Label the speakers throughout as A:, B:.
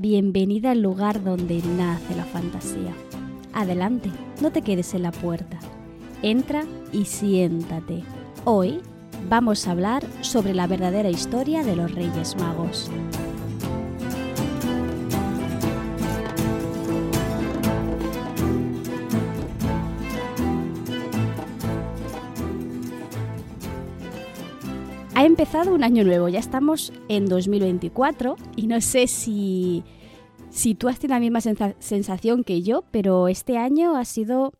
A: bienvenida al lugar donde nace la fantasía. Adelante, no te quedes en la puerta. Entra y siéntate. Hoy vamos a hablar sobre la verdadera historia de los Reyes Magos. Ha empezado un año nuevo, ya estamos en 2024 y no sé si, si tú has tenido la misma sensación que yo, pero este año ha sido,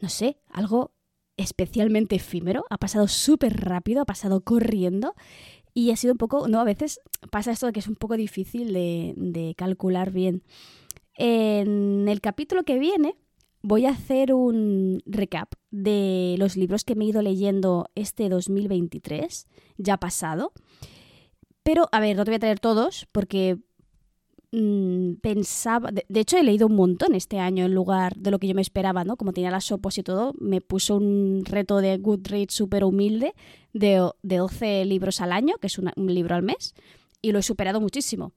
A: no sé, algo especialmente efímero, ha pasado súper rápido, ha pasado corriendo y ha sido un poco, no, a veces pasa esto de que es un poco difícil de, de calcular bien. En el capítulo que viene voy a hacer un recap de los libros que me he ido leyendo este 2023, ya pasado. Pero, a ver, no te voy a traer todos porque mm, pensaba... De, hecho, he leído un montón este año en lugar de lo que yo me esperaba, ¿no? Como tenía las sopos y todo, me puso un reto de Goodreads súper humilde de, de 12 libros al año, que es un libro al mes, y lo he superado muchísimo.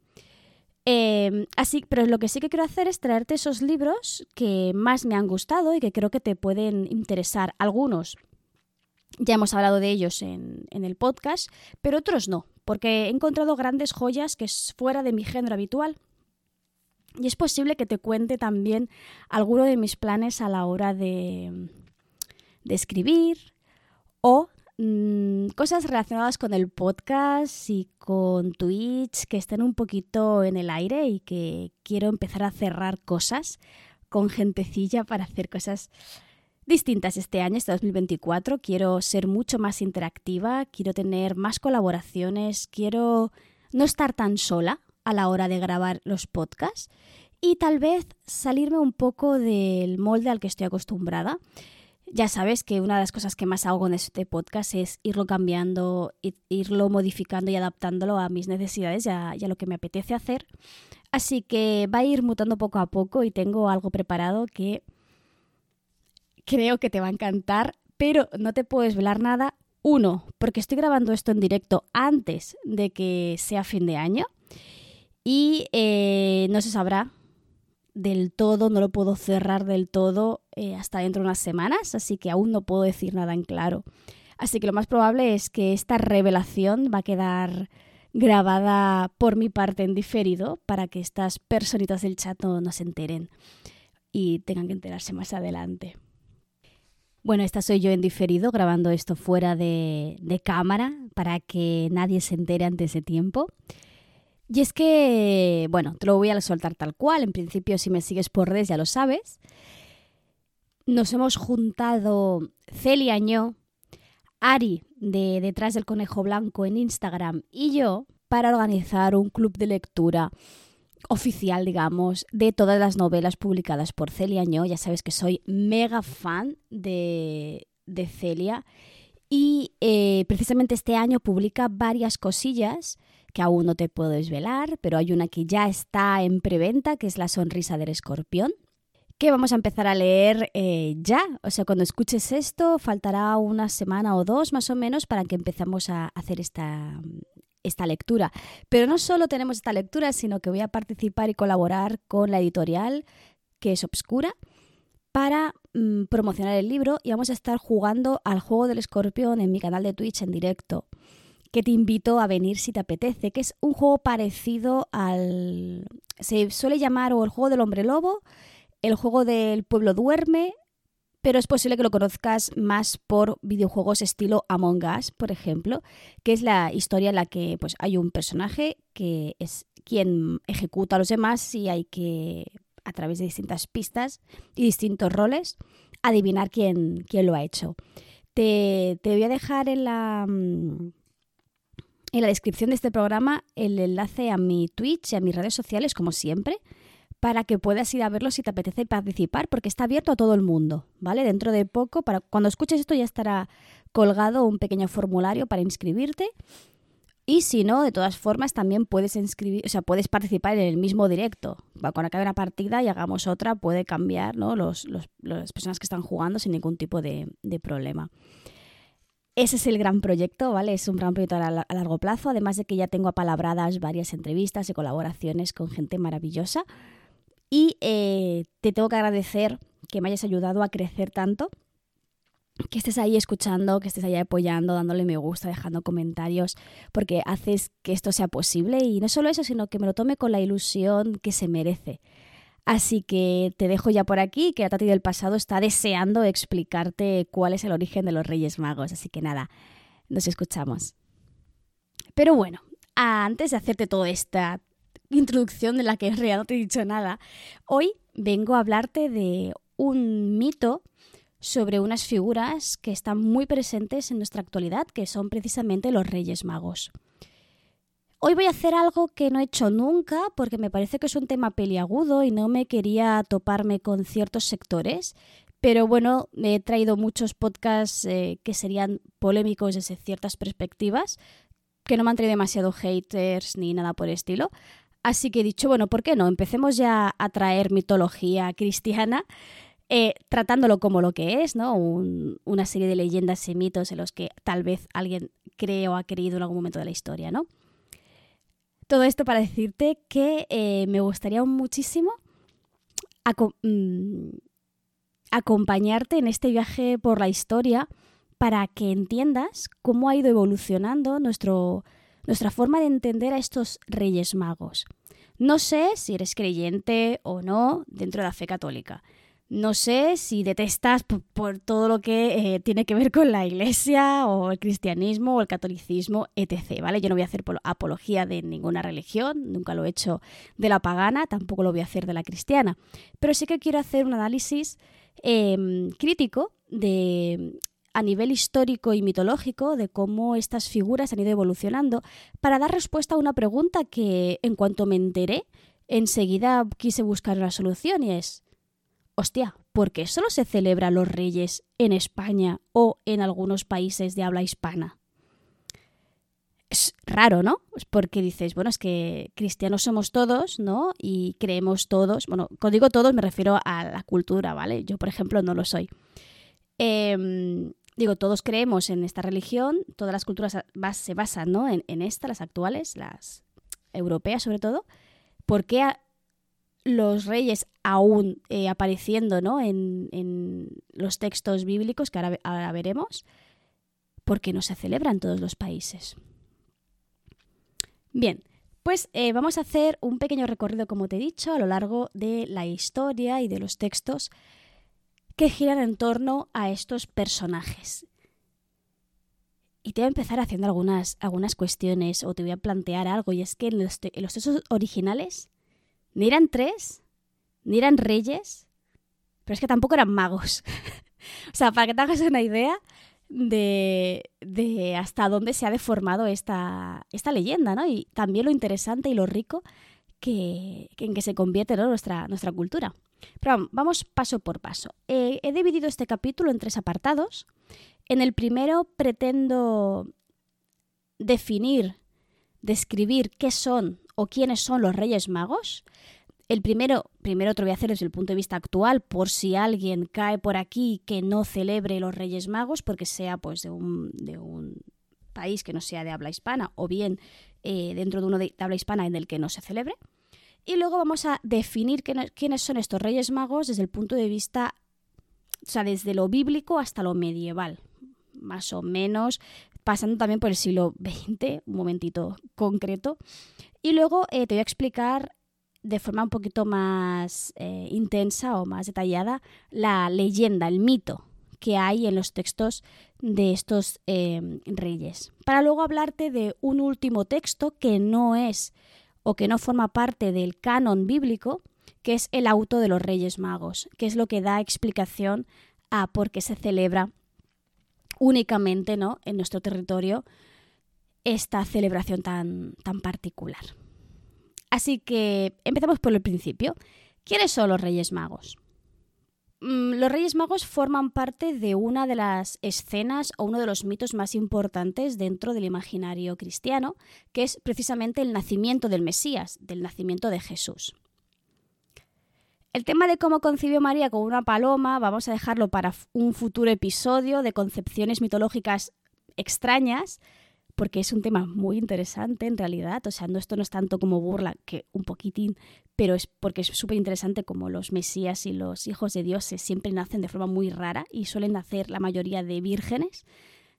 A: Em, así, pero lo que sí que quiero hacer es traerte esos libros que más me han gustado y que creo que te pueden interesar. Algunos ya hemos hablado de ellos en, el podcast, pero otros no, porque he encontrado grandes joyas que es fuera de mi género habitual. Y es posible que te cuente también alguno de mis planes a la hora de, de escribir o Mm, cosas relacionadas con el podcast y con Twitch que estén un poquito en el aire y que quiero empezar a cerrar cosas con gentecilla para hacer cosas distintas este año, este 2024. Quiero ser mucho más interactiva, quiero tener más colaboraciones, quiero no estar tan sola a la hora de grabar los podcasts y tal vez salirme un poco del molde al que estoy acostumbrada ya sabes que una de las cosas que más hago en este podcast es irlo cambiando, irlo modificando y adaptándolo a mis necesidades y a, lo que me apetece hacer. Así que va a ir mutando poco a poco y tengo algo preparado que creo que te va a encantar, pero no te puedes velar nada. Uno, porque estoy grabando esto en directo antes de que sea fin de año y eh, no se sabrá del todo, no lo puedo cerrar del todo eh, hasta dentro de unas semanas, así que aún no puedo decir nada en claro. Así que lo más probable es que esta revelación va a quedar grabada por mi parte en diferido para que estas personitas del chat no, se enteren y tengan que enterarse más adelante. Bueno, esta soy yo en diferido, grabando esto fuera de, cámara para que nadie se entere antes de tiempo. Y es que, bueno, te lo voy a soltar tal cual. En principio, si me sigues por redes ya lo sabes. Nos hemos juntado Celia Ño, Ari de Detrás del Conejo Blanco en Instagram y yo para organizar un club de lectura oficial, digamos, de todas las novelas publicadas por Celia Ño. Ya sabes que soy mega fan de, de Celia. Y eh, precisamente este año publica varias cosillas que aún no te puedo desvelar, pero hay una que ya está en preventa, que es La sonrisa del escorpión, que vamos a empezar a leer eh, ya. O sea, cuando escuches esto, faltará una semana o dos más o menos para que empezamos a hacer esta, esta lectura. Pero no solo tenemos esta lectura, sino que voy a participar y colaborar con la editorial, que es Obscura, para mm, promocionar el libro y vamos a estar jugando al juego del escorpión en mi canal de Twitch en directo que te invito a venir si te apetece, que es un juego parecido al... Se suele llamar o el juego del hombre lobo, el juego del pueblo duerme, pero es posible que lo conozcas más por videojuegos estilo Among Us, por ejemplo, que es la historia en la que pues, hay un personaje que es quien ejecuta a los demás y hay que, a través de distintas pistas y distintos roles, adivinar quién, quién lo ha hecho. Te, te voy a dejar en la mm, en la descripción de este programa el enlace a mi Twitch y a mis redes sociales, como siempre, para que puedas ir a verlo si te apetece participar, porque está abierto a todo el mundo, ¿vale? Dentro de poco, para cuando escuches esto ya estará colgado un pequeño formulario para inscribirte. Y si no, de todas formas, también puedes inscribir, o sea, puedes participar en el mismo directo. Cuando acabe una partida y hagamos otra, puede cambiar. Los, las personas que están jugando sin ningún tipo de, de problema. ese es el gran proyecto, ¿vale? Es un gran proyecto a, largo plazo, además de que ya tengo apalabradas varias entrevistas y colaboraciones con gente maravillosa. Y eh, te tengo que agradecer que me hayas ayudado a crecer tanto, que estés ahí escuchando, que estés ahí apoyando, dándole me gusta, dejando comentarios, porque haces que esto sea posible y no solo eso, sino que me lo tome con la ilusión que se merece. Así que te dejo ya por aquí, que la Tati del pasado está deseando explicarte cuál es el origen de los Reyes Magos. Así que nada, nos escuchamos. Pero bueno, antes de hacerte toda esta introducción de la que en realidad no te he dicho nada, hoy vengo a hablarte de un mito sobre unas figuras que están muy presentes en nuestra actualidad, que son precisamente los Reyes Magos. Hoy voy a hacer algo que no he hecho nunca porque me parece que es un tema peliagudo y no me quería toparme con ciertos sectores. Pero bueno, me he traído muchos podcasts eh, que serían polémicos desde ciertas perspectivas, que no me han traído demasiado haters ni nada por el estilo. Así que he dicho, bueno, ¿por qué no? Empecemos ya a traer mitología cristiana, eh, tratándolo como lo que es, ¿no? una serie de leyendas y mitos en los que tal vez alguien cree o ha creído en algún momento de la historia, ¿no? Todo esto para decirte que eh, me gustaría muchísimo mm, acompañarte en este viaje por la historia para que entiendas cómo ha ido evolucionando nuestro, nuestra forma de entender a estos reyes magos. No sé si eres creyente o no dentro de la fe católica. No sé si detestas por, todo lo que eh, tiene que ver con la iglesia o el cristianismo o el catolicismo, etc. ¿Vale? Yo no voy a hacer apología de ninguna religión, nunca lo he hecho de la pagana, tampoco lo voy a hacer de la cristiana. Pero sí que quiero hacer un análisis em, crítico de a nivel histórico y mitológico de cómo estas figuras han ido evolucionando para dar respuesta a una pregunta que en cuanto me enteré enseguida quise buscar una solución y es hostia, ¿por qué solo se celebra los reyes en España o en algunos países de habla hispana? Es raro, ¿no? Es porque dices, bueno, es que cristianos somos todos, ¿no? Y creemos todos, bueno, cuando digo todos me refiero a la cultura, ¿vale? Yo, por ejemplo, no lo soy. Em, digo, todos creemos en esta religión, todas las culturas se basan, ¿no? En, en esta, las actuales, las europeas sobre todo. ¿Por qué los reyes aún eh, apareciendo ¿no? en, los textos bíblicos que ahora, veremos, porque no se celebra en todos los países. Bien, pues eh, vamos a hacer un pequeño recorrido, como te he dicho, a lo largo de la historia y de los textos que giran en torno a estos personajes. Y te voy a empezar haciendo algunas, algunas cuestiones o te voy a plantear algo, y es que en los textos originales ni eran tres, ni eran reyes, pero es que tampoco eran magos. o sea, para que te hagas una idea de, de, hasta dónde se ha deformado esta, esta leyenda, ¿no? Y también lo interesante y lo rico que, en que se convierte nuestra, nuestra cultura. Pero vamos paso por paso. He dividido este capítulo en tres apartados. En el primero pretendo definir, describir qué son o quiénes son los Reyes Magos. El primero, primero te voy a hacer desde el punto de vista actual, por si alguien cae por aquí que no celebre los Reyes Magos, porque sea pues de un, de un país que no sea de habla hispana, o bien eh, dentro de uno de, habla hispana en el que no se celebre. Y luego vamos a definir quiénes son estos Reyes Magos desde el punto de vista, o sea, desde lo bíblico hasta lo medieval, más o menos, pasando también por el siglo XX, un momentito concreto. Y luego eh, te voy a explicar de forma un poquito más eh, intensa o más detallada la leyenda, el mito que hay en los textos de estos em, reyes. Para luego hablarte de un último texto que no es o que no forma parte del canon bíblico, que es el auto de los Reyes Magos, que es lo que da explicación a por qué se celebra únicamente ¿no? en nuestro territorio esta celebración tan, tan particular. Así que empezamos por el principio. ¿Quiénes son los Reyes Magos? Mm, los Reyes Magos forman parte de una de las escenas o uno de los mitos más importantes dentro del imaginario cristiano, que es precisamente el nacimiento del Mesías, del nacimiento de Jesús. El tema de cómo concibió María con una paloma vamos a dejarlo para un futuro episodio de concepciones mitológicas extrañas, porque es un tema muy interesante en realidad. O sea, no, esto no es tanto como burla, que un poquitín, pero es porque es súper interesante como los mesías y los hijos de Dios siempre nacen de forma muy rara y suelen nacer la mayoría de vírgenes,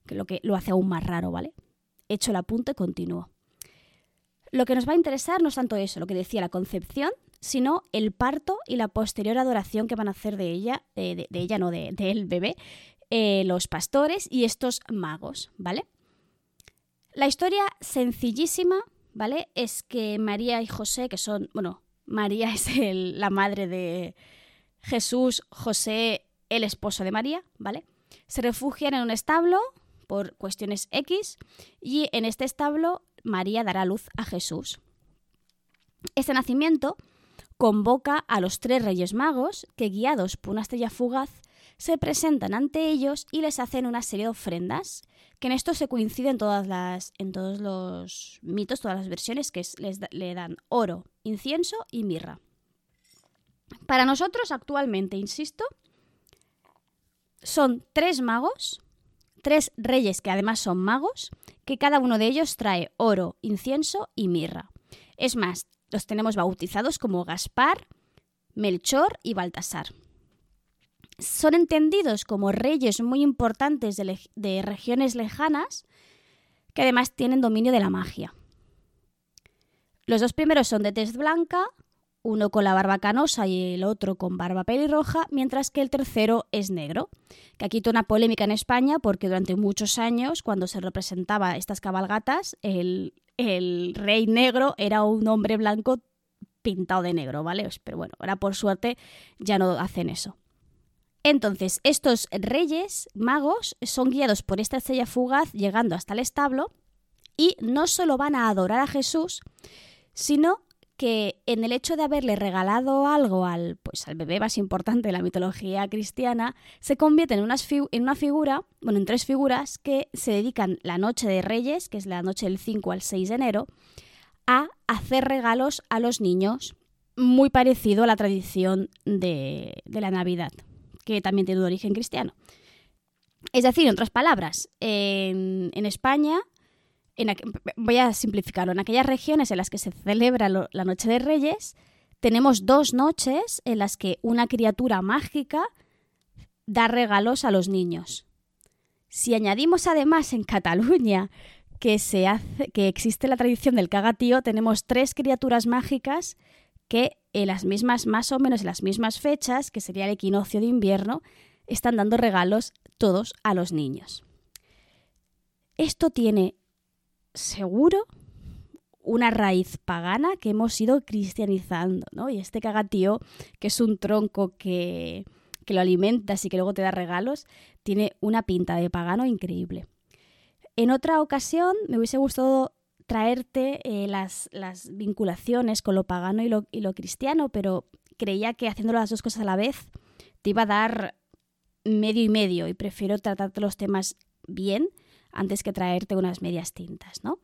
A: que lo que lo hace aún más raro, ¿vale? Hecho el apunte, continúo. Lo que nos va a interesar no es tanto eso, lo que decía la concepción, sino el parto y la posterior adoración que van a hacer de ella, de, ella no, de, del bebé, eh, los pastores y estos magos, ¿vale? La historia sencillísima, ¿vale? Es que María y José, que son, bueno, María es la madre de Jesús, José, el esposo de María, ¿vale? Se refugian en un establo por cuestiones X y en este establo María dará luz a Jesús. Este nacimiento convoca a los tres reyes magos que, guiados por una estrella fugaz, se presentan ante ellos y les hacen una serie de ofrendas, que en esto se coinciden todas las, en todos los mitos, todas las versiones, que les le dan oro, incienso y mirra. Para nosotros actualmente, insisto, son tres magos, tres reyes que además son magos, que cada uno de ellos trae oro, incienso y mirra. Es más, los tenemos bautizados como Gaspar, Melchor y Baltasar son entendidos como reyes muy importantes de, regiones lejanas que además tienen dominio de la magia. Los dos primeros son de tez blanca, uno con la barba canosa y el otro con barba pelirroja, mientras que el tercero es negro. Que aquí toda una polémica en España porque durante muchos años, cuando se representaba estas cabalgatas, el, el rey negro era un hombre blanco pintado de negro, ¿vale? Pero bueno, ahora por suerte ya no hacen eso. Entonces, estos reyes magos son guiados por esta estrella fugaz llegando hasta el establo y no solo van a adorar a Jesús, sino que en el hecho de haberle regalado algo al, pues, al bebé más importante de la mitología cristiana, se convierten en, una figura, bueno, en tres figuras que se dedican la noche de Reyes, que es la noche del 5 al 6 de enero, a hacer regalos a los niños, muy parecido a la tradición de, de la Navidad que también tiene un origen cristiano. Es decir, en otras palabras, en, España, voy a simplificarlo, en aquellas regiones en las que se celebra la Noche de Reyes, tenemos dos noches en las que una criatura mágica da regalos a los niños. Si añadimos además en Cataluña que, se hace, que existe la tradición del cagatío, tenemos tres criaturas mágicas que en las mismas, más o menos en las mismas fechas, que sería el equinoccio de invierno, están dando regalos todos a los niños. Esto tiene seguro una raíz pagana que hemos ido cristianizando, ¿no? Y este cagatío, que es un tronco que, que lo alimentas y que luego te da regalos, tiene una pinta de pagano increíble. En otra ocasión me hubiese gustado traerte eh, las, vinculaciones con lo pagano y lo, y lo cristiano, pero creía que haciendo las dos cosas a la vez te iba a dar medio y medio y prefiero tratarte los temas bien antes que traerte unas medias tintas, ¿no?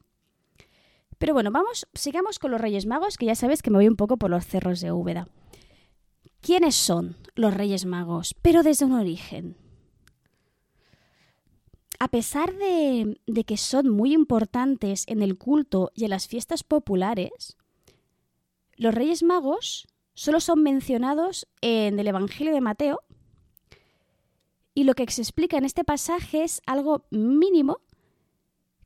A: Pero bueno, vamos, sigamos con los Reyes Magos, que ya sabes que me voy un poco por los cerros de Úbeda. ¿Quiénes son los Reyes Magos? Pero desde un origen a pesar de, que son muy importantes en el culto y en las fiestas populares, los Reyes Magos solo son mencionados en el Evangelio de Mateo y lo que se explica en este pasaje es algo mínimo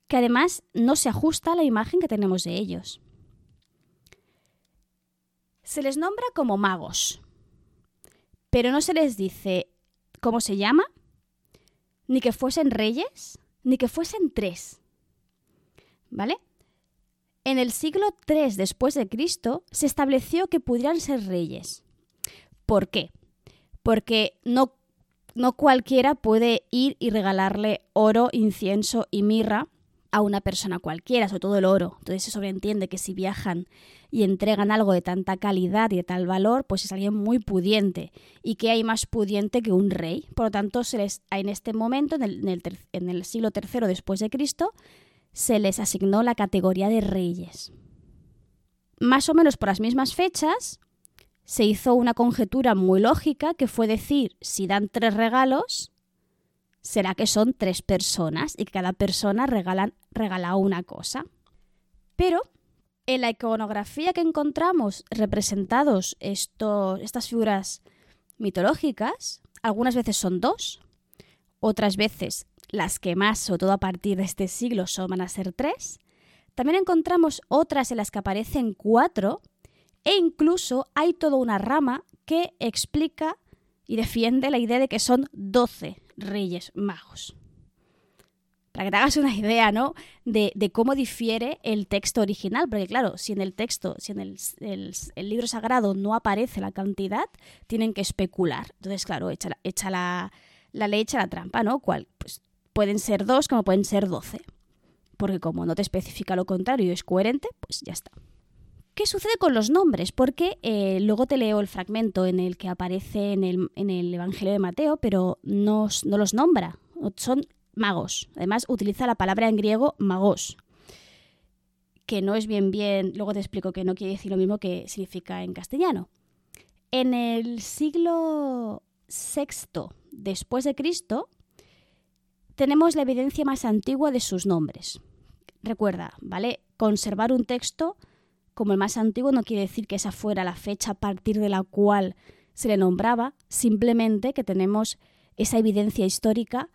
A: que además no se ajusta a la imagen que tenemos de ellos. Se les nombra como magos, pero no se les dice cómo se llama, ni que fuesen reyes, ni que fuesen tres. ¿Vale? En el siglo III después de Cristo se estableció que pudieran ser reyes. ¿Por qué? Porque no, no cualquiera puede ir y regalarle oro, incienso y mirra a una persona cualquiera, sobre todo el oro. Entonces se sobreentiende que si viajan y entregan algo de tanta calidad y de tal valor, pues es alguien muy pudiente y que hay más pudiente que un rey. Por lo tanto, se les, en este momento, en el, siglo III después de Cristo, se les asignó la categoría de reyes. Más o menos por las mismas fechas, se hizo una conjetura muy lógica que fue decir, si dan tres regalos, será que son tres personas y que cada persona regala, regala una cosa. Pero en la iconografía que encontramos representados estas figuras mitológicas, algunas veces son dos, otras veces las que más, sobre todo a partir de este siglo, son, van a ser tres. También encontramos otras en las que aparecen cuatro e incluso hay toda una rama que explica y defiende la idea de que son doce reyes magos. Para que te hagas una idea, ¿no? De, cómo difiere el texto original. Porque claro, si en el texto, si en el, libro sagrado no aparece la cantidad, tienen que especular. Entonces, claro, echa, la, la ley, echa la trampa, ¿no? ¿Cuál? Pues pueden ser dos como pueden ser doce. Porque como no te especifica lo contrario y es coherente, pues ya está. ¿Qué sucede con los nombres? Porque eh, luego te leo el fragmento en el que aparece en el, Evangelio de Mateo, pero no, los nombra. Son magos. Además, utiliza la palabra en griego magos, que no es bien bien, luego te explico que no quiere decir lo mismo que significa en castellano. En el siglo VI después de Cristo, tenemos la evidencia más antigua de sus nombres. Recuerda, ¿vale? Conservar un texto como el más antiguo no quiere decir que esa fuera la fecha a partir de la cual se le nombraba, simplemente que tenemos esa evidencia histórica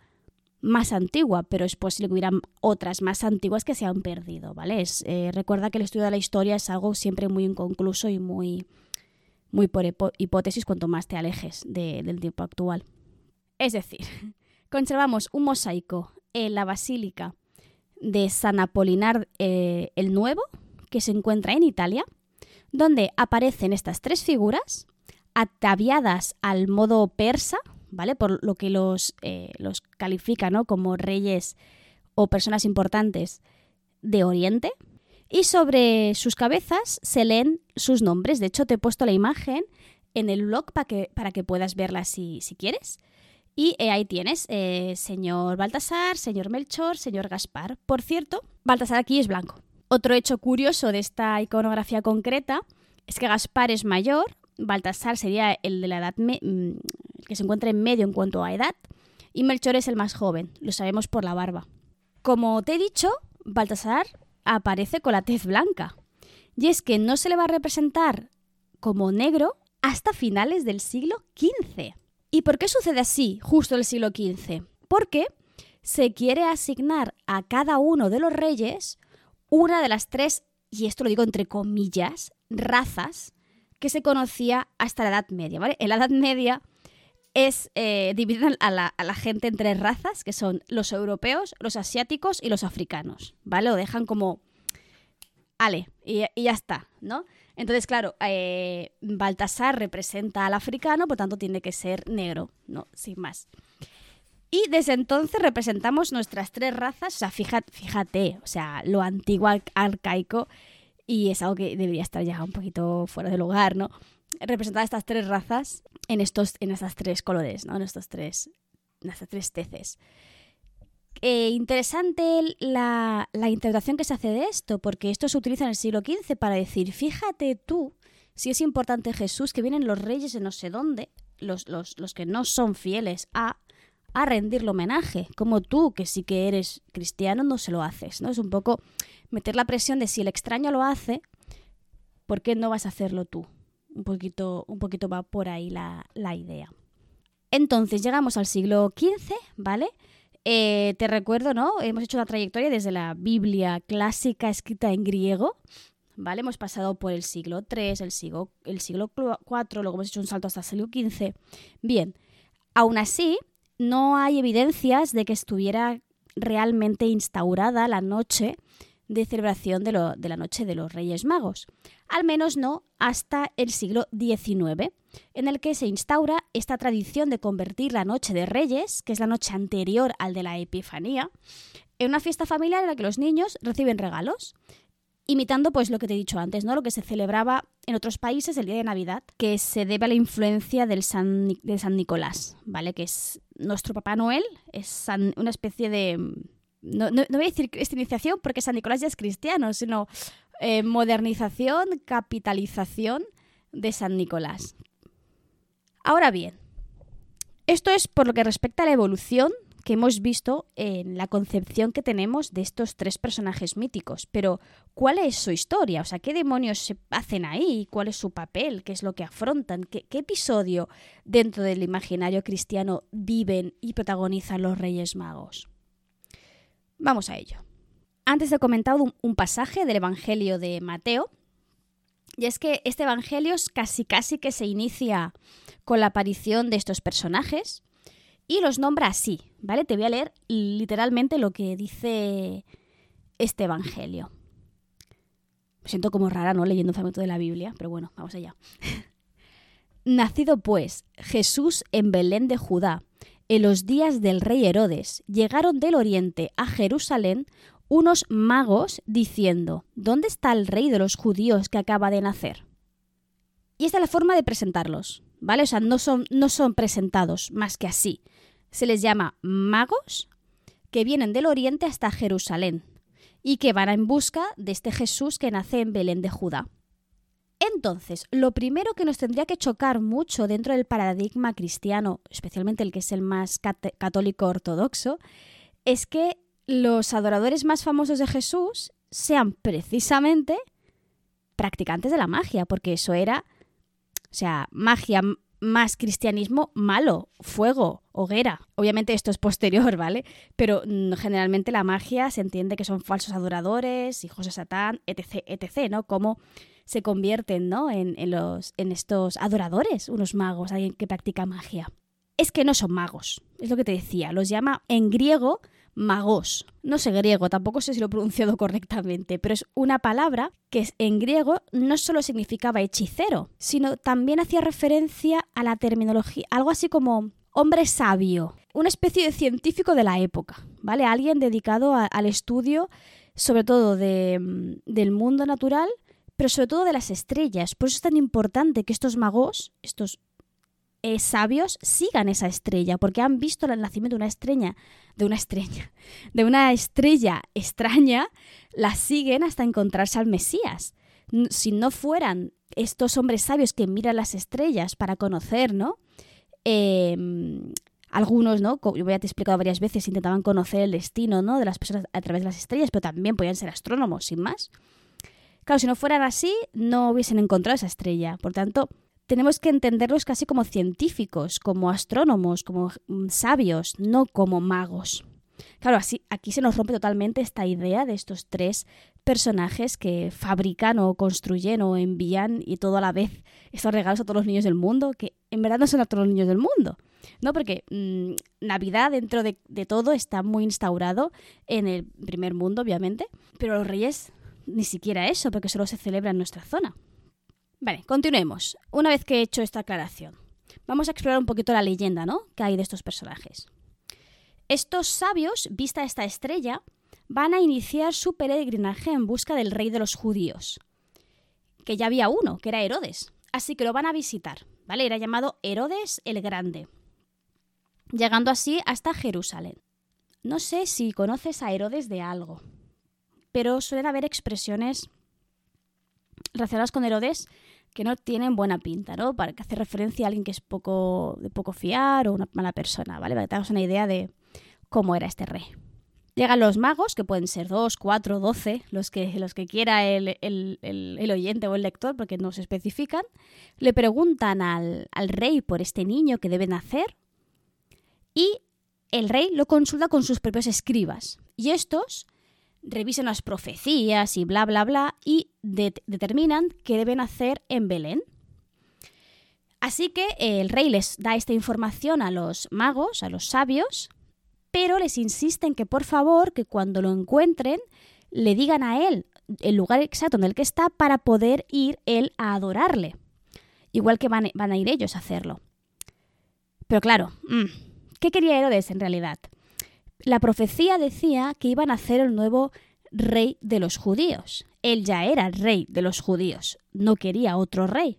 A: más antigua, pero es posible que hubieran otras más antiguas que se han perdido, ¿vale? Eh, recuerda que el estudio de la historia es algo siempre muy inconcluso y muy, muy por hipótesis cuanto más te alejes del tiempo actual. Es decir, conservamos un mosaico en la Basílica de San Apolinar eh, el Nuevo, que se encuentra en Italia, donde aparecen estas tres figuras ataviadas al modo persa, ¿vale? Por lo que los, eh, los califica como reyes o personas importantes de Oriente. Y sobre sus cabezas se leen sus nombres. De hecho, te he puesto la imagen en el blog para que, para que puedas verla si, si quieres. Y eh, ahí tienes, eh, señor Baltasar, señor Melchor, señor Gaspar. Por cierto, Baltasar aquí es blanco. Otro hecho curioso de esta iconografía concreta es que Gaspar es mayor, Baltasar sería el de la edad mm, que se encuentra en medio en cuanto a edad, y Melchor es el más joven, lo sabemos por la barba. Como te he dicho, Baltasar aparece con la tez blanca, y es que no se le va a representar como negro hasta finales del siglo XV. ¿Y por qué sucede así, justo el siglo XV? Porque se quiere asignar a cada uno de los reyes una de las tres, y esto lo digo entre comillas, razas que se conocía hasta la Edad Media. ¿vale? En la Edad Media es eh, dividida a la, a la, gente en tres razas, que son los europeos, los asiáticos y los africanos. ¿Vale? Lo dejan como. Ale, y, ya está, ¿no? Entonces, claro, eh, Baltasar representa al africano, por tanto tiene que ser negro, ¿no? Sin más. Y desde entonces representamos nuestras tres razas, o sea, fíjate, fíjate o sea, lo antiguo arcaico, y es algo que debería estar ya un poquito fuera de lugar, ¿no? Representar estas tres razas en estos, en estas tres colores, ¿no? En estos tres, en estas tres teces. Eh, interesante la, la interpretación que se hace de esto, porque esto se utiliza en el siglo XV para decir, fíjate tú si es importante Jesús, que vienen los reyes de no sé dónde, los, los, los que no son fieles a a rendirle homenaje, como tú, que sí que eres cristiano, no se lo haces, ¿no? Es un poco meter la presión de si el extraño lo hace, ¿por qué no vas a hacerlo tú? Un poquito, un poquito va por ahí la, idea. Entonces llegamos al siglo XV, ¿vale? Eh, te recuerdo, ¿no? Hemos hecho una trayectoria desde la Biblia clásica escrita en griego, ¿vale? Hemos pasado por el siglo III, el siglo, el siglo IV, luego hemos hecho un salto hasta el siglo XV. Bien, aún así, no hay evidencias de que estuviera realmente instaurada la noche de celebración de, la Noche de los Reyes Magos, al menos no hasta el siglo XIX, en el que se instaura esta tradición de convertir la Noche de Reyes, que es la noche anterior al de la Epifanía, en una fiesta familiar en la que los niños reciben regalos imitando pues lo que te he dicho antes, ¿no? Lo que se celebraba en otros países el día de Navidad, que se debe a la influencia del San, de San Nicolás, ¿vale? Que es nuestro Papá Noel, es una especie de... No, no, voy a decir cristianización porque San Nicolás ya es cristiano, sino eh, modernización, capitalización de San Nicolás. Ahora bien, esto es por lo que respecta a la evolución que hemos visto en la concepción que tenemos de estos tres personajes míticos. Pero, ¿cuál es su historia? O sea, ¿qué demonios se hacen ahí? ¿Cuál es su papel? ¿Qué es lo que afrontan? ¿Qué, qué episodio dentro del imaginario cristiano viven y protagonizan los Reyes Magos? Vamos a ello. Antes he comentado un, pasaje del Evangelio de Mateo, y es que este Evangelio casi casi que se inicia con la aparición de estos personajes y los nombra así, ¿vale? Te voy a leer literalmente lo que dice este Evangelio. Me siento como rara, ¿no? Leyendo un fragmento de la Biblia, pero bueno, vamos allá. Nacido pues Jesús en Belén de Judá, en los días del rey Herodes, llegaron del oriente a Jerusalén unos magos diciendo, ¿dónde está el rey de los judíos que acaba de nacer? Y esta es la forma de presentarlos, ¿vale? O sea, no son, no son presentados más que así. Se les llama magos que vienen del oriente hasta Jerusalén y que van en busca de este Jesús que nace en Belén de Judá. Entonces, lo primero que nos tendría que chocar mucho dentro del paradigma cristiano, especialmente el que es el más católico ortodoxo, es que los adoradores más famosos de Jesús sean precisamente practicantes de la magia, porque eso era, o sea, magia más cristianismo malo, fuego, hoguera. Obviamente esto es posterior, ¿vale? Pero mm, generalmente la magia se entiende que son falsos adoradores, hijos de Satán, etc., etc., ¿no? Cómo se convierten, ¿no? En, en, los, en estos adoradores, unos magos, alguien que practica magia. Es que no son magos, es lo que te decía, los llama en griego magos. No sé griego, tampoco sé si lo he pronunciado correctamente, pero es una palabra que en griego no solo significaba hechicero, sino también hacía referencia a la terminología, algo así como hombre sabio, una especie de científico de la época, ¿vale? Alguien dedicado al estudio sobre todo de, mm, del mundo natural, pero sobre todo de las estrellas. Por eso es tan importante que estos magos, estos eh, sabios sigan esa estrella, porque han visto el nacimiento de una estrella, de una estrella, de una estrella extraña, la siguen hasta encontrarse al Mesías. Si no fueran estos hombres sabios que miran las estrellas para conocer, ¿no? Em, algunos, ¿no? Como ya te he explicado varias veces, intentaban conocer el destino, ¿no? De las personas a través de las estrellas, pero también podían ser astrónomos, sin más. Claro, si no fueran así, no hubiesen encontrado esa estrella. Por tanto, tenemos que entenderlos casi como científicos, como astrónomos, como mm, sabios, no como magos. Claro, así, aquí se nos rompe totalmente esta idea de estos tres personajes que fabrican o construyen o envían y todo a la vez estos regalos a todos los niños del mundo, que en verdad no son a todos los niños del mundo. ¿no? Porque mm, Navidad dentro de, de, todo está muy instaurado en el primer mundo, obviamente, pero los reyes ni siquiera eso, porque solo se celebra en nuestra zona. Vale, continuemos. Una vez que he hecho esta aclaración, vamos a explorar un poquito la leyenda, ¿no? Que hay de estos personajes. Estos sabios, vista esta estrella, van a iniciar su peregrinaje en busca del rey de los judíos, que ya había uno, que era Herodes. Así que lo van a visitar, ¿vale? Era llamado Herodes el Grande, llegando así hasta Jerusalén. No sé si conoces a Herodes de algo, pero suelen haber expresiones relacionadas con Herodes que no tienen buena pinta, ¿no? Para que hace referencia a alguien que es poco de poco fiar o una mala persona, ¿vale? Para que una idea de cómo era este rey. Llegan los magos, que pueden ser dos, cuatro, doce, los que, los que quiera el, el, el, oyente o el lector, porque no se especifican. Le preguntan al, al rey por este niño que debe nacer y el rey lo consulta con sus propios escribas. Y estos revisan las profecías y bla, bla, bla, y determinan qué deben hacer en Belén. Así que el rey les da esta información a los magos, a los sabios, pero les insisten que por favor, que cuando lo encuentren, le digan a él el lugar exacto en el que está para poder ir él a adorarle. Igual que van, van a ir ellos a hacerlo. Pero claro, mm, ¿qué quería Herodes en realidad? La profecía decía que iban a hacer el nuevo rey de los judíos. Él ya era el rey de los judíos, no quería otro rey.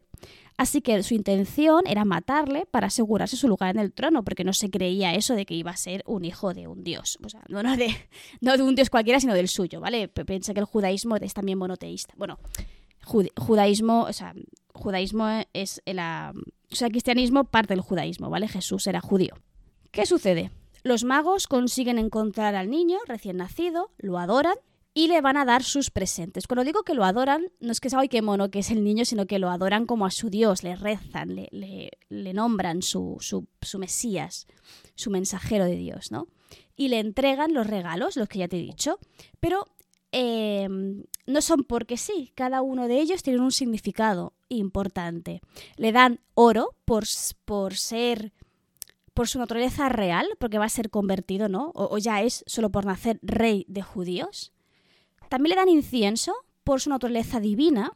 A: Así que su intención era matarle para asegurarse su lugar en el trono, porque no se creía eso de que iba a ser un hijo de un dios. O sea, no, de, un dios cualquiera, sino del suyo, ¿vale? Piensa que el judaísmo es también monoteísta. Bueno, judaísmo, o sea, judaísmo es el, o sea, el cristianismo parte del judaísmo, ¿vale? Jesús era judío. ¿Qué sucede? Los magos consiguen encontrar al niño recién nacido, lo adoran y le van a dar sus presentes. Cuando digo que lo adoran, no es que sea, ay, qué mono que es el niño, sino que lo adoran como a su Dios, le rezan, le, le, nombran su, su, su, Mesías, su mensajero de Dios, ¿no? Y le entregan los regalos, los que ya te he dicho, pero em, no son porque sí, cada uno de ellos tiene un significado importante. Le dan oro por, por ser por su naturaleza real, porque va a ser convertido, ¿no? o, ya es solo por nacer rey de judíos. También le dan incienso por su naturaleza divina,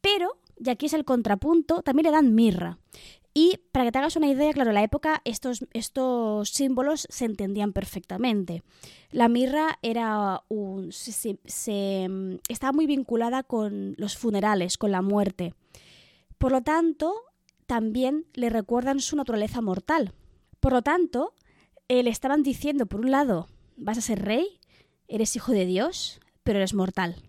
A: pero, y aquí es el contrapunto, también le dan mirra. Y para que te hagas una idea, claro, en la época estos, estos símbolos se entendían perfectamente. La mirra era un, se, estaba muy vinculada con los funerales, con la muerte. Por lo tanto, también le recuerdan su naturaleza mortal. Por lo tanto, le estaban diciendo, por un lado, vas a ser rey, eres hijo de Dios, pero eres mortal.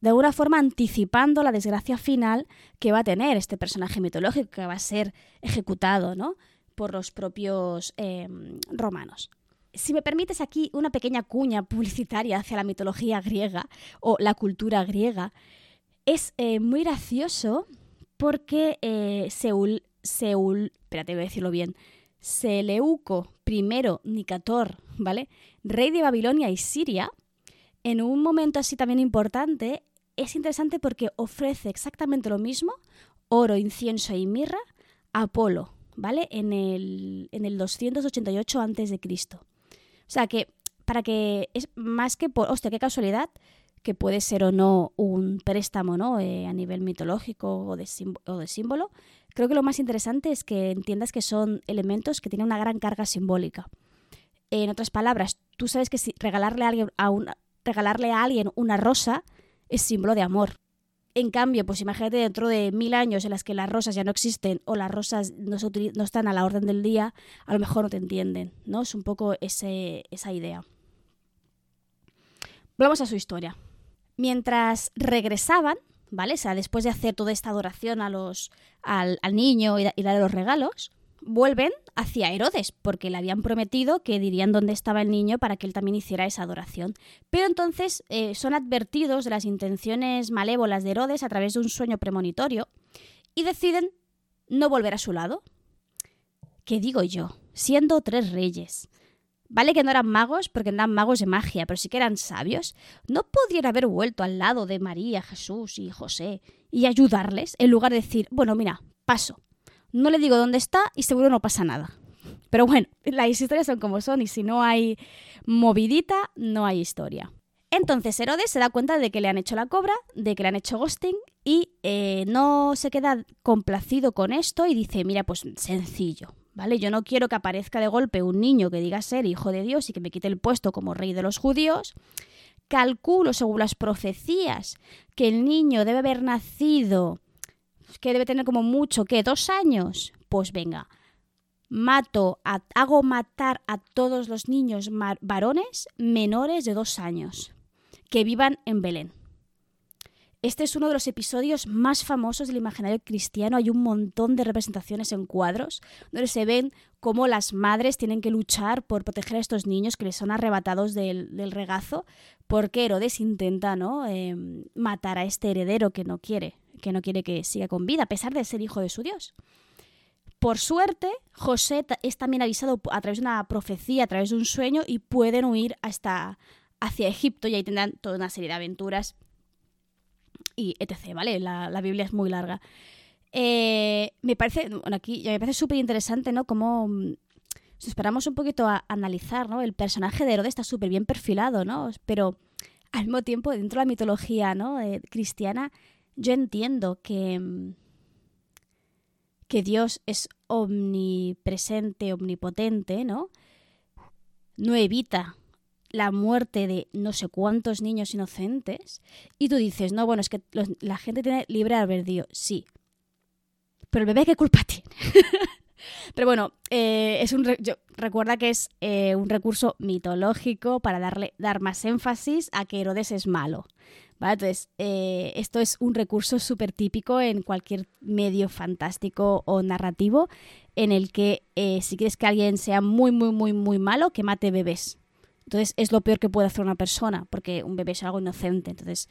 A: De alguna forma anticipando la desgracia final que va a tener este personaje mitológico que va a ser ejecutado ¿no? por los propios em, romanos. Si me permites aquí una pequeña cuña publicitaria hacia la mitología griega o la cultura griega, es eh, muy gracioso porque eh, Seúl, Seúl, espérate, voy a decirlo bien, Seleuco I Nicator, ¿vale? Rey de Babilonia y Siria, en un momento así también importante, es interesante porque ofrece exactamente lo mismo, oro, incienso y mirra, a Apolo, ¿vale? En el, en el 288 a.C. O sea que, para que, es más que por, hostia, qué casualidad, que puede ser o no un préstamo, ¿no? Eh, a nivel mitológico o de, símbolo, creo que lo más interesante es que entiendas que son elementos que tienen una gran carga simbólica. En otras palabras, tú sabes que si regalarle a alguien, una rosa es símbolo de amor. En cambio, pues imagínate dentro de mil años en las que las rosas ya no existen o las rosas no, están a la orden del día, a lo mejor no te entienden, ¿no? Es un poco esa idea. Vamos a su historia. Mientras regresaban, ¿vale? O sea, después de hacer toda esta adoración a los, al, niño y, darle los regalos, vuelven hacia Herodes, porque le habían prometido que dirían dónde estaba el niño para que él también hiciera esa adoración. Pero entonces eh, son advertidos de las intenciones malévolas de Herodes a través de un sueño premonitorio y deciden no volver a su lado. ¿Qué digo yo? Siendo tres reyes. Vale que no eran magos porque eran magos de magia, pero sí que eran sabios. ¿No podrían haber vuelto al lado de María, Jesús y José y ayudarles en lugar de decir, bueno, mira, paso, no le digo dónde está y seguro no pasa nada. Pero bueno, las historias son como son y si no hay movidita, no hay historia. Entonces Herodes se da cuenta de que le han hecho la cobra, de que le han hecho ghosting y eh, no se queda complacido con esto y dice, mira, pues sencillo, ¿vale? Yo no quiero que aparezca de golpe un niño que diga ser hijo de Dios y que me quite el puesto como rey de los judíos. Calculo, según las profecías, que el niño debe haber nacido que debe tener como mucho, ¿qué? ¿Dos años? Pues venga, mato, hago matar a todos los niños varones menores de dos años que vivan en Belén. Este es uno de los episodios más famosos del imaginario cristiano. Hay un montón de representaciones en cuadros donde se ven cómo las madres tienen que luchar por proteger a estos niños que les son arrebatados del, regazo porque Herodes intenta ¿no? Em, matar a este heredero que no quiere que no quiere que siga con vida, a pesar de ser hijo de su Dios. Por suerte, José es también avisado a través de una profecía, a través de un sueño, y pueden huir hasta hacia Egipto y ahí tendrán toda una serie de aventuras y etc. ¿Vale? La, Biblia es muy larga. Eh, me parece, bueno, aquí me parece súper interesante, ¿no? Como mm, si esperamos un poquito a analizar, ¿no? El personaje de Herodes está súper bien perfilado, ¿no? Pero al mismo tiempo, dentro de la mitología, ¿no? Eh, cristiana, yo entiendo que, mm, que Dios es omnipresente, omnipotente, ¿no? No evita la muerte de no sé cuántos niños inocentes y tú dices, no, bueno, es que la gente tiene libre albedrío. Sí. Pero el bebé, ¿qué culpa tiene? Pero bueno, eh, es un recuerda que es eh, un recurso mitológico para darle, dar más énfasis a que Herodes es malo. Entonces, eh, esto es un recurso súper típico en cualquier medio fantástico o narrativo en el que eh, si quieres que alguien sea muy, muy, muy, muy malo, que mate bebés. Entonces, es lo peor que puede hacer una persona, porque un bebé es algo inocente. Entonces,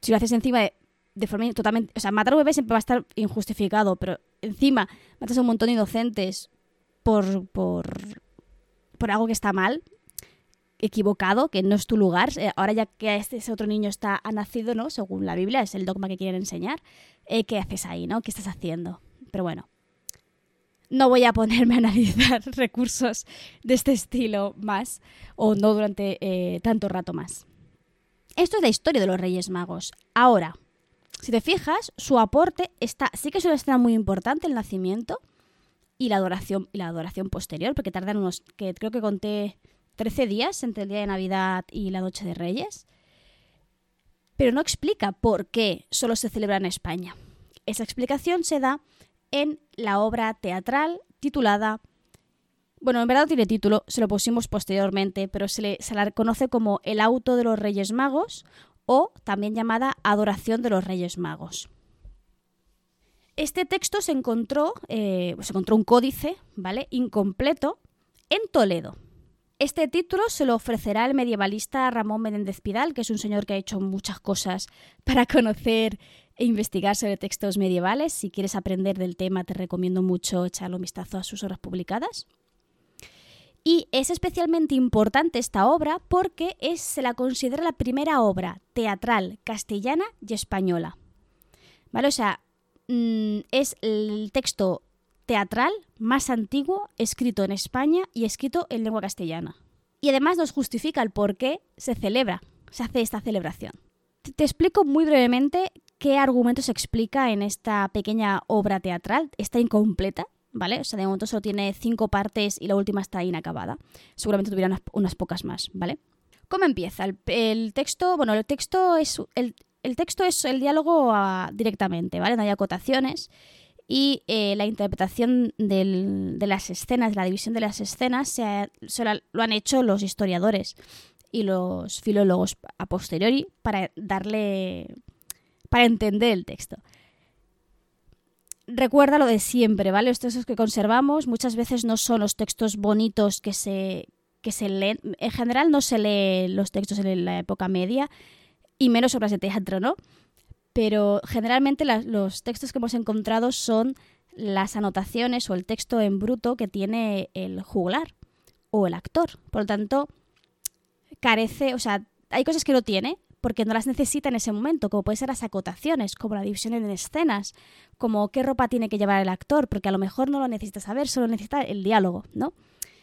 A: si lo haces encima de, de forma totalmente... O sea, matar a un bebé siempre va a estar injustificado, pero encima matas a un montón de inocentes por, por, por algo que está mal, equivocado, que no es tu lugar. Eh, ahora ya que ese otro niño está, ha nacido, ¿no? Según la Biblia, es el dogma que quieren enseñar. Eh, ¿Qué haces ahí, no? ¿Qué estás haciendo? Pero bueno, no voy a ponerme a analizar recursos de este estilo más, o no durante eh, tanto rato más. Esto es la historia de los Reyes Magos. Ahora, si te fijas, su aporte está, sí que es una escena muy importante, el nacimiento y la adoración, y la adoración posterior, porque tardan unos, que creo que conté 13 días entre el día de Navidad y la Noche de Reyes, pero no explica por qué solo se celebra en España. Esa explicación se da en la obra teatral titulada, bueno, en verdad tiene título, se lo pusimos posteriormente, pero se, le, se la reconoce como El auto de los Reyes Magos o también llamada Adoración de los Reyes Magos. Este texto se encontró, eh, se encontró un códice, ¿vale? Incompleto en Toledo. Este título se lo ofrecerá el medievalista Ramón Menéndez Pidal, que es un señor que ha hecho muchas cosas para conocer e investigar sobre textos medievales. Si quieres aprender del tema, te recomiendo mucho echarle un vistazo a sus obras publicadas. Y es especialmente importante esta obra porque es, se la considera la primera obra teatral castellana y española. ¿Vale? O sea, mm, es el texto teatral más antiguo escrito en España y escrito en lengua castellana. Y además nos justifica el por qué se celebra, se hace esta celebración. Te explico muy brevemente qué argumento se explica en esta pequeña obra teatral. Está incompleta, ¿vale? O sea, de momento solo tiene cinco partes y la última está inacabada. Seguramente tuviera unas, pocas más, ¿vale? ¿Cómo empieza? El, texto, bueno, el texto es el, texto es el diálogo ah, directamente, ¿vale? No hay acotaciones y eh, la interpretación de las escenas, la división de las escenas, se, lo han hecho los historiadores y los filólogos a posteriori para darle. Para entender el texto. Recuerda lo de siempre, ¿vale? Los textos que conservamos muchas veces no son los textos bonitos que se, que se leen. En general no se leen los textos en la época media y menos obras de teatro, ¿no? pero generalmente los textos que hemos encontrado son las anotaciones o el texto en bruto que tiene el juglar o el actor. Por lo tanto, carece, o sea, hay cosas que no tiene porque no las necesita en ese momento, como pueden ser las acotaciones, como la división en escenas, como qué ropa tiene que llevar el actor, porque a lo mejor no lo necesita saber, solo necesita el diálogo, ¿no?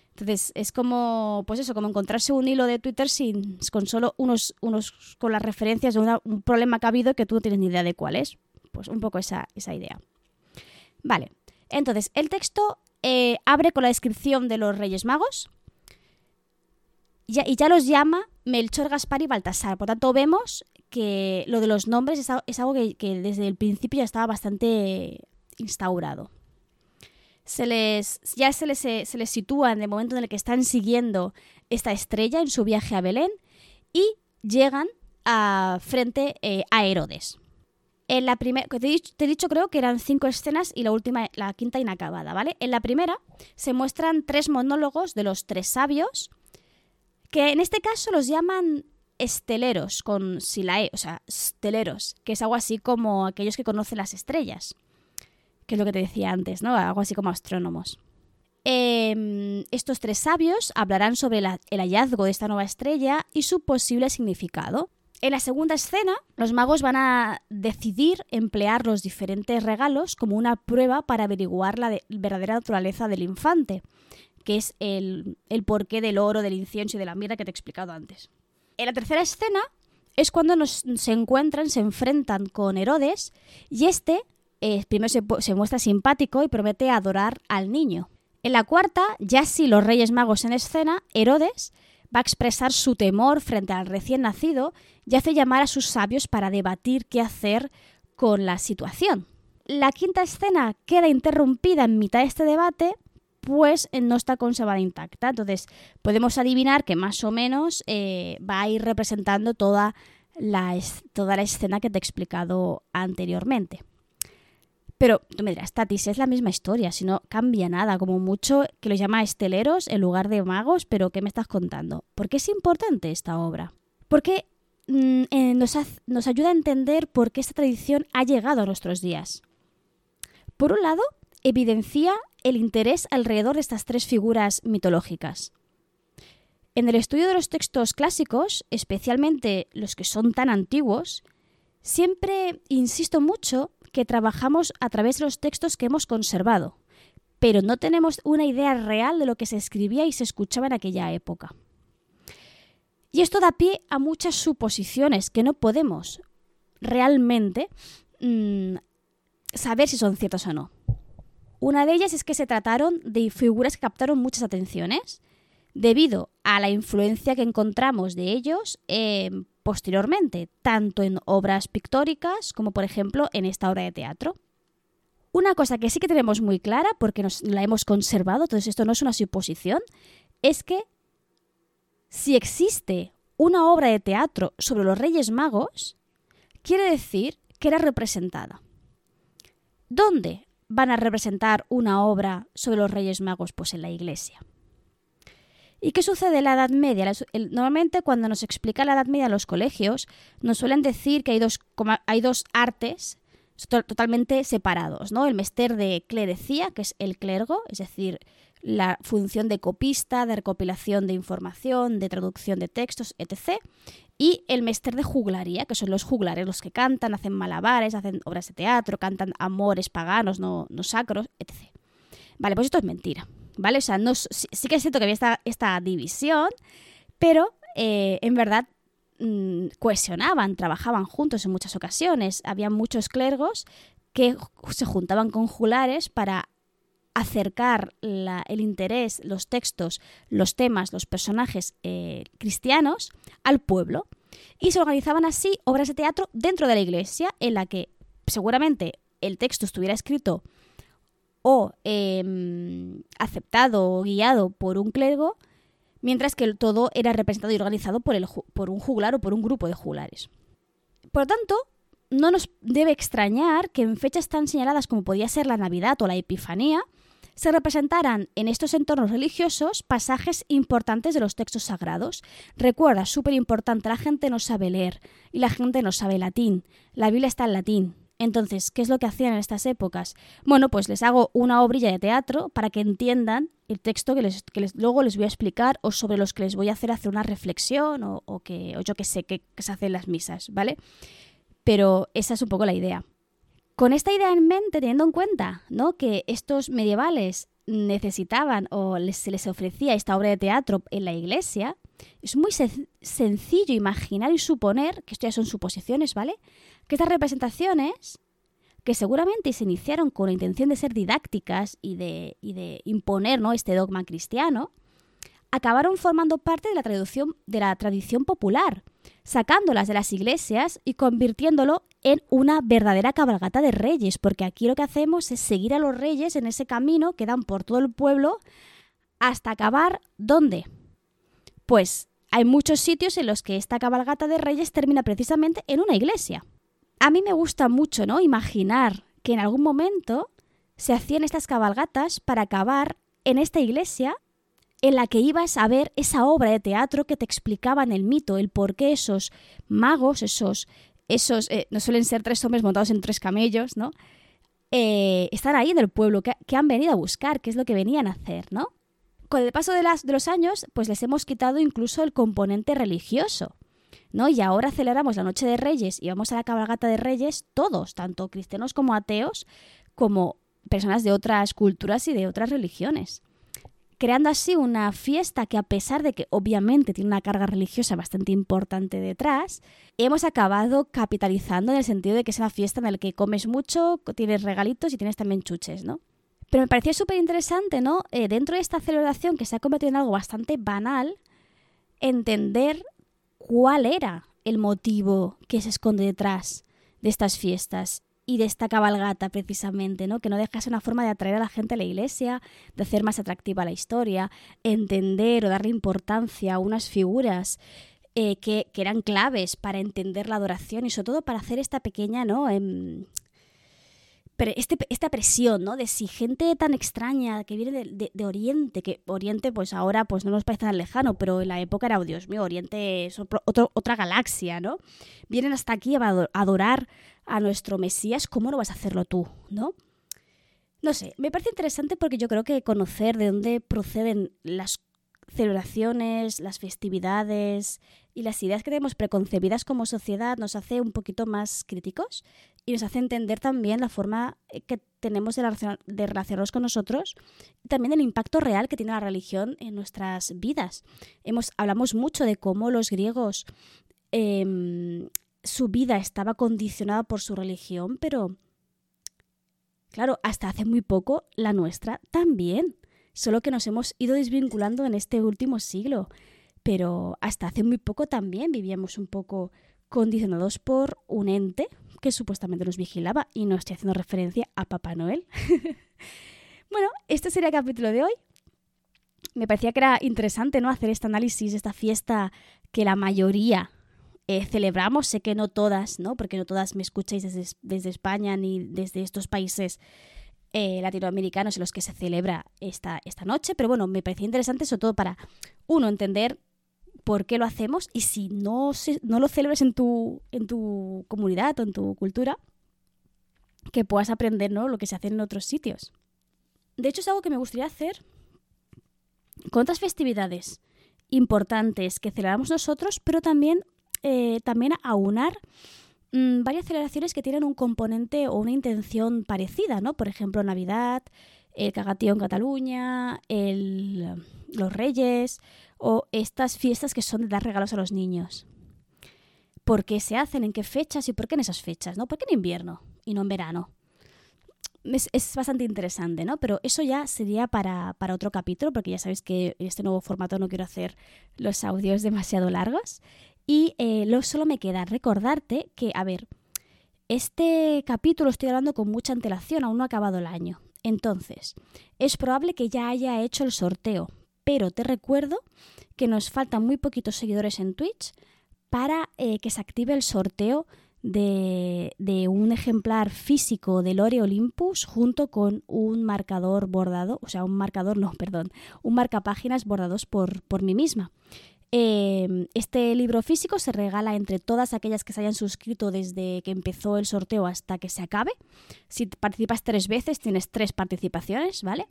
A: Entonces, es como, pues eso, como encontrarse un hilo de Twitter sin, con solo unos, unos con las referencias de un problema que ha habido que tú no tienes ni idea de cuál es. Pues un poco esa, esa idea. Vale, entonces, el texto eh, abre con la descripción de los Reyes Magos y ya los llama Melchor, Gaspar y Baltasar. Por tanto, vemos que lo de los nombres es, algo que desde el principio ya estaba bastante instaurado se les, ya se les, se les sitúa en el momento en el que están siguiendo esta estrella en su viaje a Belén y llegan a, frente eh, a Herodes. En la primera, te, he dicho creo que eran cinco escenas y la última, la quinta inacabada, ¿vale? En la primera se muestran tres monólogos de los tres sabios, que en este caso los llaman esteleros, con silae, o sea, esteleros, que es algo así como aquellos que conocen las estrellas que es lo que te decía antes, ¿no? Algo así como astrónomos. Em, estos tres sabios hablarán sobre el hallazgo de esta nueva estrella y su posible significado. En la segunda escena, los magos van a decidir emplear los diferentes regalos como una prueba para averiguar la verdadera naturaleza del infante, que es el, el porqué del oro, del incienso y de la mirra que te he explicado antes. En la tercera escena es cuando nos, se encuentran, se enfrentan con Herodes y este eh, primero se, muestra simpático y promete adorar al niño. En la cuarta, ya si los Reyes Magos en escena, Herodes va a expresar su temor frente al recién nacido y hace llamar a sus sabios para debatir qué hacer con la situación. La quinta escena queda interrumpida en mitad de este debate, pues eh, no está conservada intacta. Entonces podemos adivinar que más o menos eh, va a ir representando toda toda la escena que te he explicado anteriormente. Pero tú me dirás, Tatis, es la misma historia, si no cambia nada, como mucho que lo llama esteleros en lugar de magos, pero ¿qué me estás contando? ¿Por qué es importante esta obra? Porque mm, eh, nos, nos ayuda a entender por qué esta tradición ha llegado a nuestros días. Por un lado, evidencia el interés alrededor de estas tres figuras mitológicas. En el estudio de los textos clásicos, especialmente los que son tan antiguos, siempre insisto mucho que trabajamos a través de los textos que hemos conservado, pero no tenemos una idea real de lo que se escribía y se escuchaba en aquella época. Y esto da pie a muchas suposiciones que no podemos realmente mm, saber si son ciertas o no. Una de ellas es que se trataron de figuras que captaron muchas atenciones debido a la influencia que encontramos de ellos em, posteriormente, tanto en obras pictóricas como por ejemplo en esta obra de teatro. Una cosa que sí que tenemos muy clara, porque nos la hemos conservado, entonces esto no es una suposición, es que si existe una obra de teatro sobre los Reyes Magos, quiere decir que era representada. ¿Dónde van a representar una obra sobre los Reyes Magos? Pues en la iglesia. ¿Y qué sucede en la Edad Media? Normalmente cuando nos explica la Edad Media en los colegios, nos suelen decir que hay dos, hay dos artes totalmente separados, ¿no? El mester de clerecía, que es el clergo, es decir, la función de copista, de recopilación de información, de traducción de textos, etc. Y el mester de juglaría, que son los juglares, los que cantan, hacen malabares, hacen obras de teatro, cantan amores paganos, no, no sacros, etc. Vale, pues esto es mentira. ¿vale? O sea, no, sí, que es cierto que había esta, esta división, pero eh, en verdad mm, cohesionaban, trabajaban juntos en muchas ocasiones. Había muchos clergos que se juntaban con julares para acercar el interés, los textos, los temas, los personajes eh, cristianos al pueblo. Y se organizaban así obras de teatro dentro de la iglesia en la que seguramente el texto estuviera escrito o em, aceptado o guiado por un clérigo, mientras que todo era representado y organizado por, por un juglar o por un grupo de juglares. Por lo tanto, no nos debe extrañar que en fechas tan señaladas como podía ser la Navidad o la Epifanía, se representaran en estos entornos religiosos pasajes importantes de los textos sagrados. Recuerda, súper importante, la gente no sabe leer y la gente no sabe latín. La Biblia está en latín. Entonces, ¿qué es lo que hacían en estas épocas? Bueno, pues les hago una obrilla de teatro para que entiendan el texto que, les, luego les voy a explicar o sobre los que les voy a hacer hacer una reflexión o, que, yo que sé que, se hacen las misas, ¿vale? Pero esa es un poco la idea. Con esta idea en mente, teniendo en cuenta ¿no? que estos medievales necesitaban o se les ofrecía esta obra de teatro en la iglesia, es muy sencillo imaginar y suponer, que esto ya son suposiciones, ¿vale? Que estas representaciones, que seguramente se iniciaron con la intención de ser didácticas y de, de imponer ¿no? este dogma cristiano, acabaron formando parte de la, traducción, de la tradición popular, sacándolas de las iglesias y convirtiéndolo en una verdadera cabalgata de reyes, porque aquí lo que hacemos es seguir a los reyes en ese camino que dan por todo el pueblo hasta acabar ¿dónde? Pues hay muchos sitios en los que esta cabalgata de reyes termina precisamente en una iglesia. A mí me gusta mucho, ¿no? Imaginar que en algún momento se hacían estas cabalgatas para acabar en esta iglesia en la que ibas a ver esa obra de teatro que te explicaban el mito, el por qué esos magos, esos, esos, eh, no suelen ser tres hombres montados en tres camellos, ¿no? Eh, están ahí del pueblo, que, que, han venido a buscar, qué es lo que venían a hacer, ¿no? con el paso de, las, de los años, pues les hemos quitado incluso el componente religioso. ¿no? Y ahora celebramos la Noche de Reyes y vamos a la cabalgata de Reyes todos, tanto cristianos como ateos, como personas de otras culturas y de otras religiones. Creando así una fiesta que a pesar de que obviamente tiene una carga religiosa bastante importante detrás, hemos acabado capitalizando en el sentido de que es una fiesta en la que comes mucho, tienes regalitos y tienes también chuches, ¿no? Pero me parecía súper interesante, ¿no? Eh, dentro de esta celebración que se ha convertido en algo bastante banal, entender cuál era el motivo que se esconde detrás de estas fiestas y de esta cabalgata precisamente, ¿no? Que no dejase una forma de atraer a la gente a la iglesia, de hacer más atractiva la historia, entender o darle importancia a unas figuras eh, que, eran claves para entender la adoración y sobre todo para hacer esta pequeña, ¿no? Em, este, esta presión, ¿no? De si gente tan extraña que viene de, Oriente, que Oriente pues ahora pues no nos parece tan lejano, pero en la época era, oh, Dios mío, Oriente es otra galaxia, ¿no? Vienen hasta aquí a adorar a nuestro Mesías, ¿cómo no vas a hacerlo tú, ¿no? No sé, me parece interesante porque yo creo que conocer de dónde proceden las celebraciones, las festividades y las ideas que tenemos preconcebidas como sociedad nos hace un poquito más críticos y nos hace entender también la forma eh, que tenemos de, relacionarnos con nosotros y también el impacto real que tiene la religión en nuestras vidas. Hemos, hablamos mucho de cómo los griegos, em, su vida estaba condicionada por su religión, pero claro, hasta hace muy poco la nuestra también solo que nos hemos ido desvinculando en este último siglo. Pero hasta hace muy poco también vivíamos un poco condicionados por un ente que supuestamente nos vigilaba y no estoy haciendo referencia a Papá Noel. bueno, este sería el capítulo de hoy. Me parecía que era interesante ¿no? hacer este análisis, esta fiesta que la mayoría eh, celebramos. Sé que no todas, ¿no? porque no todas me escucháis desde, España ni desde estos países eh, latinoamericanos en los que se celebra esta, esta noche, pero bueno, me parecía interesante sobre todo para, uno, entender por qué lo hacemos y si no, no lo celebras en tu, en tu comunidad o en tu cultura, que puedas aprender ¿no? lo que se hace en otros sitios. De hecho, es algo que me gustaría hacer con otras festividades importantes que celebramos nosotros, pero también, eh, también aunar Mm, varias celebraciones que tienen un componente o una intención parecida, ¿no? Por ejemplo, Navidad, el Cagatío en Cataluña, el, los Reyes o estas fiestas que son de dar regalos a los niños. ¿Por qué se hacen? ¿En qué fechas? ¿Y por qué en esas fechas? ¿no? ¿Por qué en invierno y no en verano? Es, bastante interesante, ¿no? Pero eso ya sería para, para, otro capítulo, porque ya sabéis que en este nuevo formato no quiero hacer los audios demasiado largos. Y eh, lo, solo me queda recordarte que, a ver, este capítulo estoy hablando con mucha antelación, aún no ha acabado el año. Entonces, es probable que ya haya hecho el sorteo, pero te recuerdo que nos faltan muy poquitos seguidores en Twitch para eh, que se active el sorteo de, un ejemplar físico del Lore Olympus junto con un marcador bordado, o sea, un marcador, no, perdón, un marcapáginas bordados por, por mí misma. Em, este libro físico se regala entre todas aquellas que se hayan suscrito desde que empezó el sorteo hasta que se acabe. Si participas tres veces, tienes tres participaciones, ¿vale?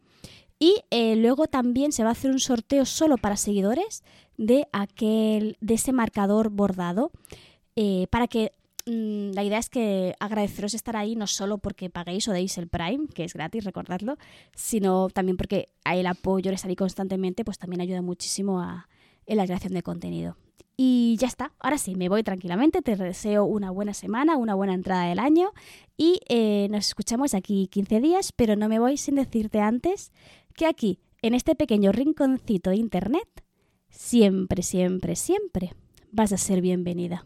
A: Y eh, luego también se va a hacer un sorteo solo para seguidores de aquel, de ese marcador bordado, eh, para que mm, la idea es que agradeceros estar ahí no solo porque paguéis o deis el Prime, que es gratis, recordadlo, sino también porque el apoyo, el estar ahí constantemente, pues también ayuda muchísimo a, en la creación de contenido. Y ya está, ahora sí, me voy tranquilamente, te deseo una buena semana, una buena entrada del año y eh, nos escuchamos aquí 15 días, pero no me voy sin decirte antes que aquí, en este pequeño rinconcito de Internet, siempre, siempre, siempre vas a ser bienvenida.